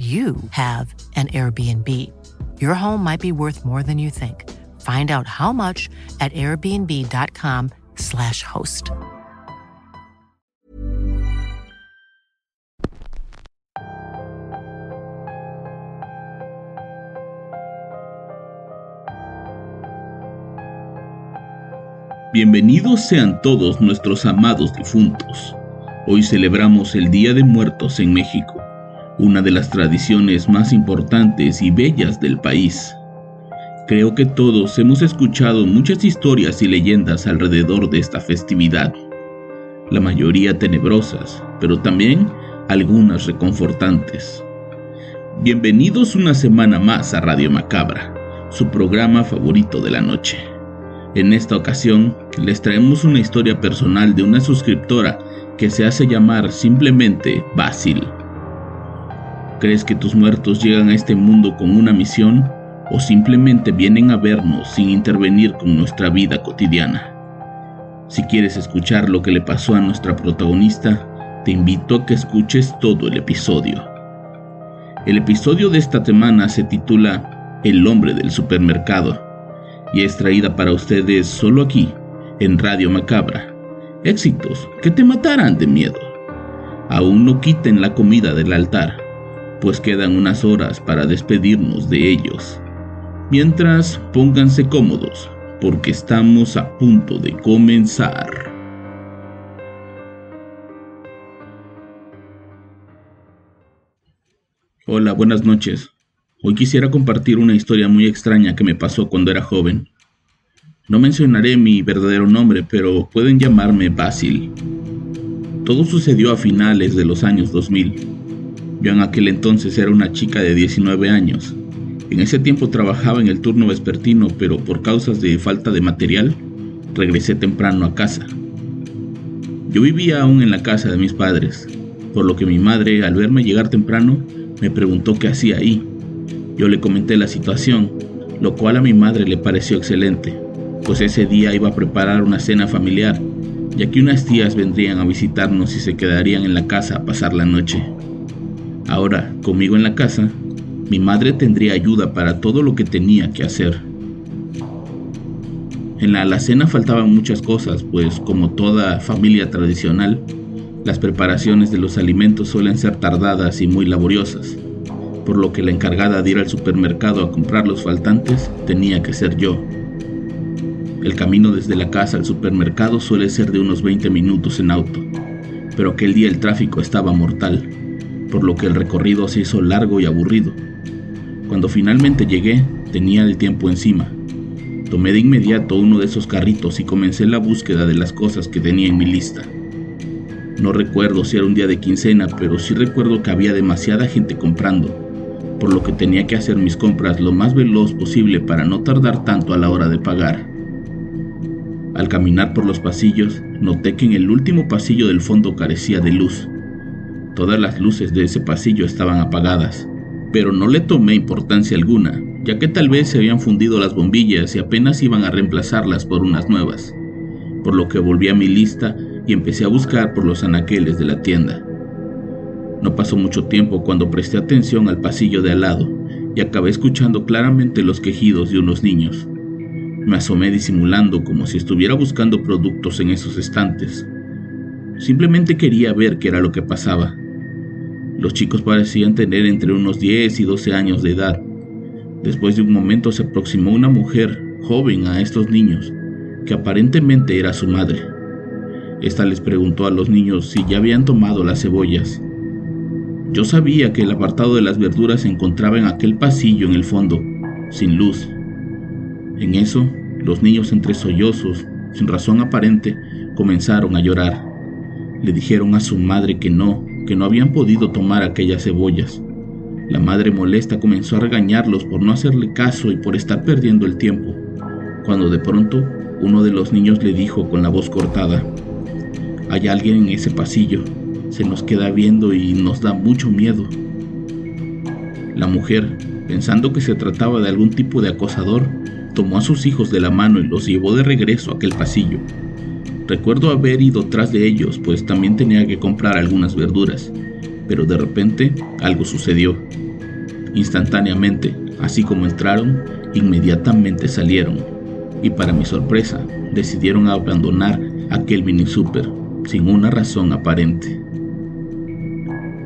you have an Airbnb. Your home might be worth more than you think. Find out how much at airbnb.com/slash host. Bienvenidos sean todos nuestros amados difuntos. Hoy celebramos el Día de Muertos en México, una de las tradiciones más importantes y bellas del país. Creo que todos hemos escuchado muchas historias y leyendas alrededor de esta festividad, la mayoría tenebrosas, pero también algunas reconfortantes. Bienvenidos una semana más a Radio Macabra, su programa favorito de la noche. En esta ocasión les traemos una historia personal de una suscriptora que se hace llamar simplemente Basil. ¿Crees que tus muertos llegan a este mundo con una misión o simplemente vienen a vernos sin intervenir con nuestra vida cotidiana? Si quieres escuchar lo que le pasó a nuestra protagonista, te invito a que escuches todo el episodio. El episodio de esta semana se titula El hombre del supermercado y es traída para ustedes solo aquí, en Radio Macabra. Éxitos que te matarán de miedo. Aún no quiten la comida del altar, pues quedan unas horas para despedirnos de ellos. Mientras, pónganse cómodos, porque estamos a punto de comenzar. Hola, buenas noches. Hoy quisiera compartir una historia muy extraña que me pasó cuando era joven. No mencionaré mi verdadero nombre, pero pueden llamarme Basil. Todo sucedió a finales de los años 2000. Yo en aquel entonces era una chica de 19 años. En ese tiempo trabajaba en el turno vespertino, pero por causas de falta de material, regresé temprano a casa. Yo vivía aún en la casa de mis padres, por lo que mi madre, al verme llegar temprano, me preguntó qué hacía ahí yo le comenté la situación, lo cual a mi madre le pareció excelente, pues ese día iba a preparar una cena familiar, ya que unas tías vendrían a visitarnos y se quedarían en la casa a pasar la noche. Ahora, conmigo en la casa, mi madre tendría ayuda para todo lo que tenía que hacer. En la alacena faltaban muchas cosas, pues como toda familia tradicional, las preparaciones de los alimentos suelen ser tardadas y muy laboriosas por lo que la encargada de ir al supermercado a comprar los faltantes tenía que ser yo. El camino desde la casa al supermercado suele ser de unos 20 minutos en auto, pero aquel día el tráfico estaba mortal, por lo que el recorrido se hizo largo y aburrido. Cuando finalmente llegué, tenía el tiempo encima. Tomé de inmediato uno de esos carritos y comencé la búsqueda de las cosas que tenía en mi lista. No recuerdo si era un día de quincena, pero sí recuerdo que había demasiada gente comprando por lo que tenía que hacer mis compras lo más veloz posible para no tardar tanto a la hora de pagar. Al caminar por los pasillos, noté que en el último pasillo del fondo carecía de luz. Todas las luces de ese pasillo estaban apagadas, pero no le tomé importancia alguna, ya que tal vez se habían fundido las bombillas y apenas iban a reemplazarlas por unas nuevas, por lo que volví a mi lista y empecé a buscar por los anaqueles de la tienda. No pasó mucho tiempo cuando presté atención al pasillo de al lado y acabé escuchando claramente los quejidos de unos niños. Me asomé disimulando como si estuviera buscando productos en esos estantes. Simplemente quería ver qué era lo que pasaba. Los chicos parecían tener entre unos 10 y 12 años de edad. Después de un momento se aproximó una mujer joven a estos niños, que aparentemente era su madre. Esta les preguntó a los niños si ya habían tomado las cebollas. Yo sabía que el apartado de las verduras se encontraba en aquel pasillo en el fondo, sin luz. En eso, los niños entre sollozos, sin razón aparente, comenzaron a llorar. Le dijeron a su madre que no, que no habían podido tomar aquellas cebollas. La madre molesta comenzó a regañarlos por no hacerle caso y por estar perdiendo el tiempo, cuando de pronto uno de los niños le dijo con la voz cortada, hay alguien en ese pasillo, se nos queda viendo y nos da mucho miedo. La mujer, pensando que se trataba de algún tipo de acosador, tomó a sus hijos de la mano y los llevó de regreso a aquel pasillo. Recuerdo haber ido tras de ellos, pues también tenía que comprar algunas verduras, pero de repente algo sucedió. Instantáneamente, así como entraron, inmediatamente salieron, y para mi sorpresa, decidieron abandonar aquel mini super sin una razón aparente.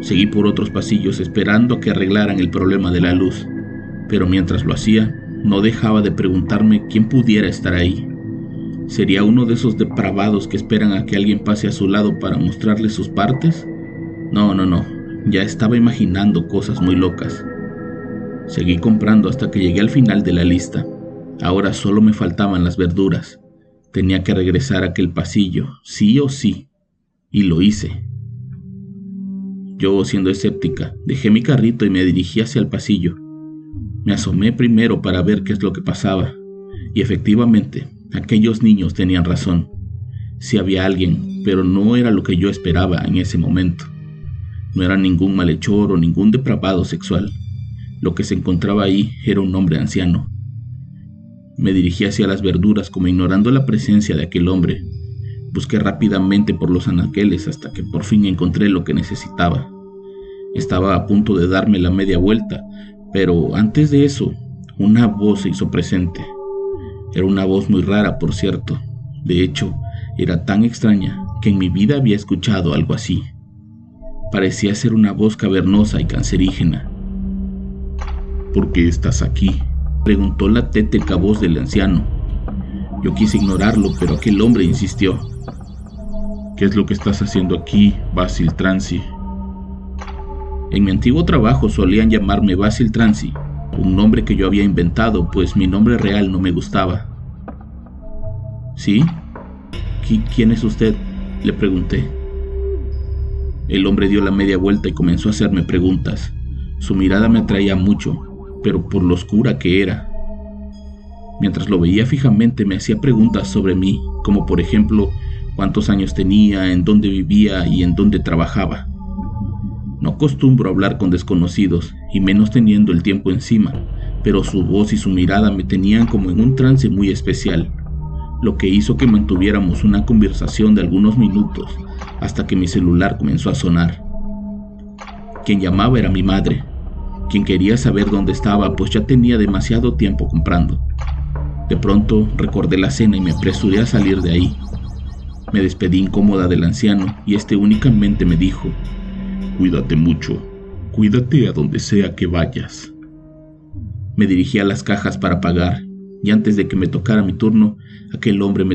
Seguí por otros pasillos esperando que arreglaran el problema de la luz, pero mientras lo hacía, no dejaba de preguntarme quién pudiera estar ahí. ¿Sería uno de esos depravados que esperan a que alguien pase a su lado para mostrarle sus partes? No, no, no, ya estaba imaginando cosas muy locas. Seguí comprando hasta que llegué al final de la lista. Ahora solo me faltaban las verduras. Tenía que regresar a aquel pasillo, sí o sí. Y lo hice. Yo, siendo escéptica, dejé mi carrito y me dirigí hacia el pasillo. Me asomé primero para ver qué es lo que pasaba. Y efectivamente, aquellos niños tenían razón. Sí había alguien, pero no era lo que yo esperaba en ese momento. No era ningún malhechor o ningún depravado sexual. Lo que se encontraba ahí era un hombre anciano. Me dirigí hacia las verduras como ignorando la presencia de aquel hombre. Busqué rápidamente por los anaqueles hasta que por fin encontré lo que necesitaba. Estaba a punto de darme la media vuelta, pero antes de eso, una voz se hizo presente. Era una voz muy rara, por cierto. De hecho, era tan extraña que en mi vida había escuchado algo así. Parecía ser una voz cavernosa y cancerígena. ¿Por qué estás aquí? preguntó la tétrica voz del anciano. Yo quise ignorarlo, pero aquel hombre insistió. ¿Qué es lo que estás haciendo aquí, Basil Transi? En mi antiguo trabajo solían llamarme Basil Transi, un nombre que yo había inventado, pues mi nombre real no me gustaba. ¿Sí? ¿Quién es usted? le pregunté. El hombre dio la media vuelta y comenzó a hacerme preguntas. Su mirada me atraía mucho, pero por lo oscura que era. Mientras lo veía fijamente me hacía preguntas sobre mí, como por ejemplo cuántos años tenía, en dónde vivía y en dónde trabajaba. No acostumbro hablar con desconocidos, y menos teniendo el tiempo encima, pero su voz y su mirada me tenían como en un trance muy especial, lo que hizo que mantuviéramos una conversación de algunos minutos hasta que mi celular comenzó a sonar. Quien llamaba era mi madre, quien quería saber dónde estaba, pues ya tenía demasiado tiempo comprando. De pronto recordé la cena y me apresuré a salir de ahí. Me despedí incómoda del anciano y este únicamente me dijo, Cuídate mucho, cuídate a donde sea que vayas. Me dirigí a las cajas para pagar y antes de que me tocara mi turno, aquel hombre me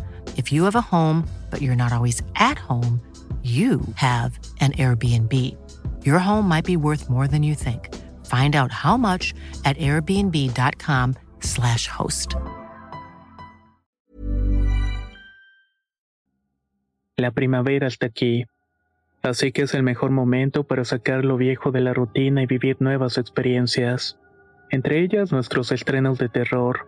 If you have a home, but you're not always at home, you have an Airbnb. Your home might be worth more than you think. Find out how much at airbnb.com/slash host. La primavera está aquí, así que es el mejor momento para sacar lo viejo de la rutina y vivir nuevas experiencias, entre ellas nuestros estrenos de terror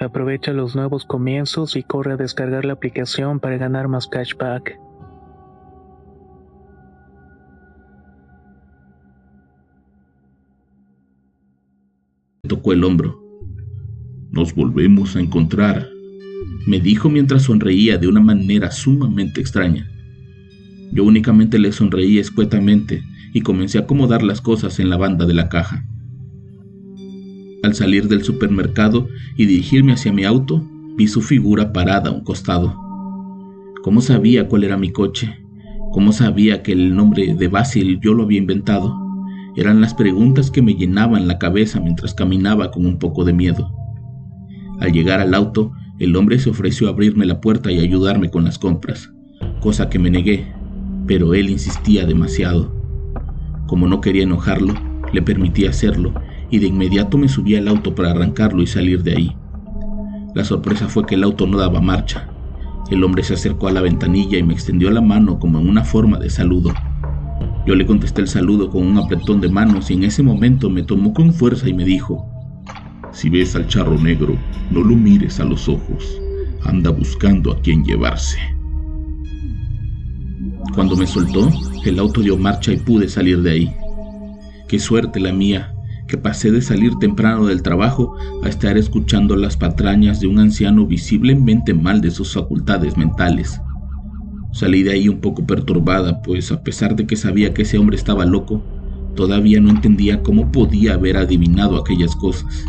Aprovecha los nuevos comienzos y corre a descargar la aplicación para ganar más cashback. Tocó el hombro. Nos volvemos a encontrar, me dijo mientras sonreía de una manera sumamente extraña. Yo únicamente le sonreí escuetamente y comencé a acomodar las cosas en la banda de la caja. Al salir del supermercado y dirigirme hacia mi auto, vi su figura parada a un costado. ¿Cómo sabía cuál era mi coche? ¿Cómo sabía que el nombre de Basil yo lo había inventado? Eran las preguntas que me llenaban la cabeza mientras caminaba con un poco de miedo. Al llegar al auto, el hombre se ofreció a abrirme la puerta y ayudarme con las compras, cosa que me negué, pero él insistía demasiado. Como no quería enojarlo, le permití hacerlo y de inmediato me subí al auto para arrancarlo y salir de ahí. La sorpresa fue que el auto no daba marcha. El hombre se acercó a la ventanilla y me extendió la mano como en una forma de saludo. Yo le contesté el saludo con un apretón de manos y en ese momento me tomó con fuerza y me dijo, Si ves al charro negro, no lo mires a los ojos, anda buscando a quien llevarse. Cuando me soltó, el auto dio marcha y pude salir de ahí. Qué suerte la mía, que pasé de salir temprano del trabajo a estar escuchando las patrañas de un anciano visiblemente mal de sus facultades mentales. Salí de ahí un poco perturbada, pues a pesar de que sabía que ese hombre estaba loco, todavía no entendía cómo podía haber adivinado aquellas cosas.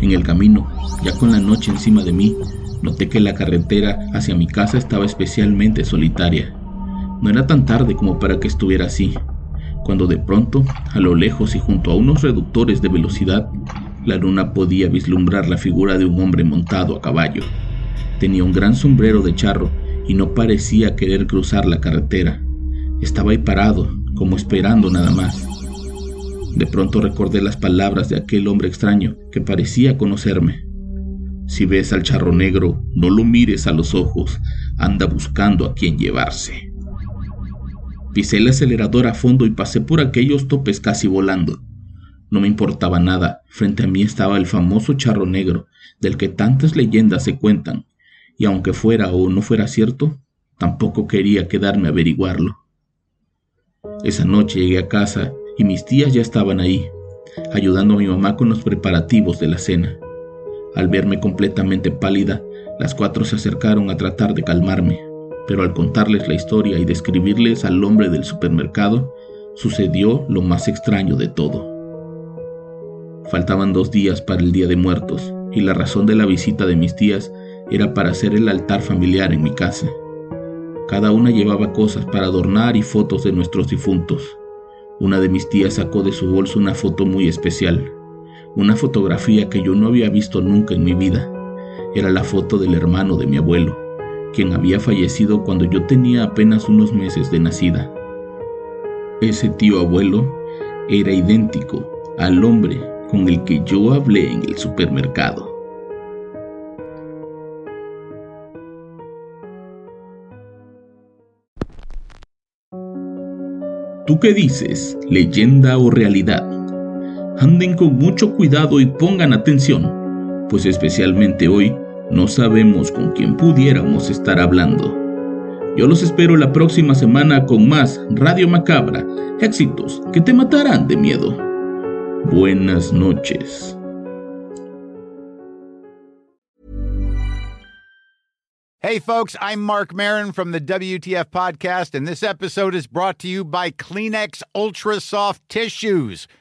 En el camino, ya con la noche encima de mí, noté que la carretera hacia mi casa estaba especialmente solitaria. No era tan tarde como para que estuviera así, cuando de pronto, a lo lejos y junto a unos reductores de velocidad, la luna podía vislumbrar la figura de un hombre montado a caballo. Tenía un gran sombrero de charro y no parecía querer cruzar la carretera. Estaba ahí parado, como esperando nada más. De pronto recordé las palabras de aquel hombre extraño que parecía conocerme. Si ves al charro negro, no lo mires a los ojos, anda buscando a quien llevarse. Pisé el acelerador a fondo y pasé por aquellos topes casi volando. No me importaba nada, frente a mí estaba el famoso charro negro, del que tantas leyendas se cuentan, y aunque fuera o no fuera cierto, tampoco quería quedarme a averiguarlo. Esa noche llegué a casa y mis tías ya estaban ahí, ayudando a mi mamá con los preparativos de la cena. Al verme completamente pálida, las cuatro se acercaron a tratar de calmarme pero al contarles la historia y describirles al hombre del supermercado, sucedió lo más extraño de todo. Faltaban dos días para el Día de Muertos, y la razón de la visita de mis tías era para hacer el altar familiar en mi casa. Cada una llevaba cosas para adornar y fotos de nuestros difuntos. Una de mis tías sacó de su bolso una foto muy especial, una fotografía que yo no había visto nunca en mi vida. Era la foto del hermano de mi abuelo quien había fallecido cuando yo tenía apenas unos meses de nacida. Ese tío abuelo era idéntico al hombre con el que yo hablé en el supermercado. ¿Tú qué dices? ¿Leyenda o realidad? Anden con mucho cuidado y pongan atención, pues especialmente hoy no sabemos con quién pudiéramos estar hablando. Yo los espero la próxima semana con más Radio Macabra, éxitos que te matarán de miedo. Buenas noches. Hey, folks, I'm Mark Marin from the WTF Podcast, and this episode is brought to you by Kleenex Ultra Soft Tissues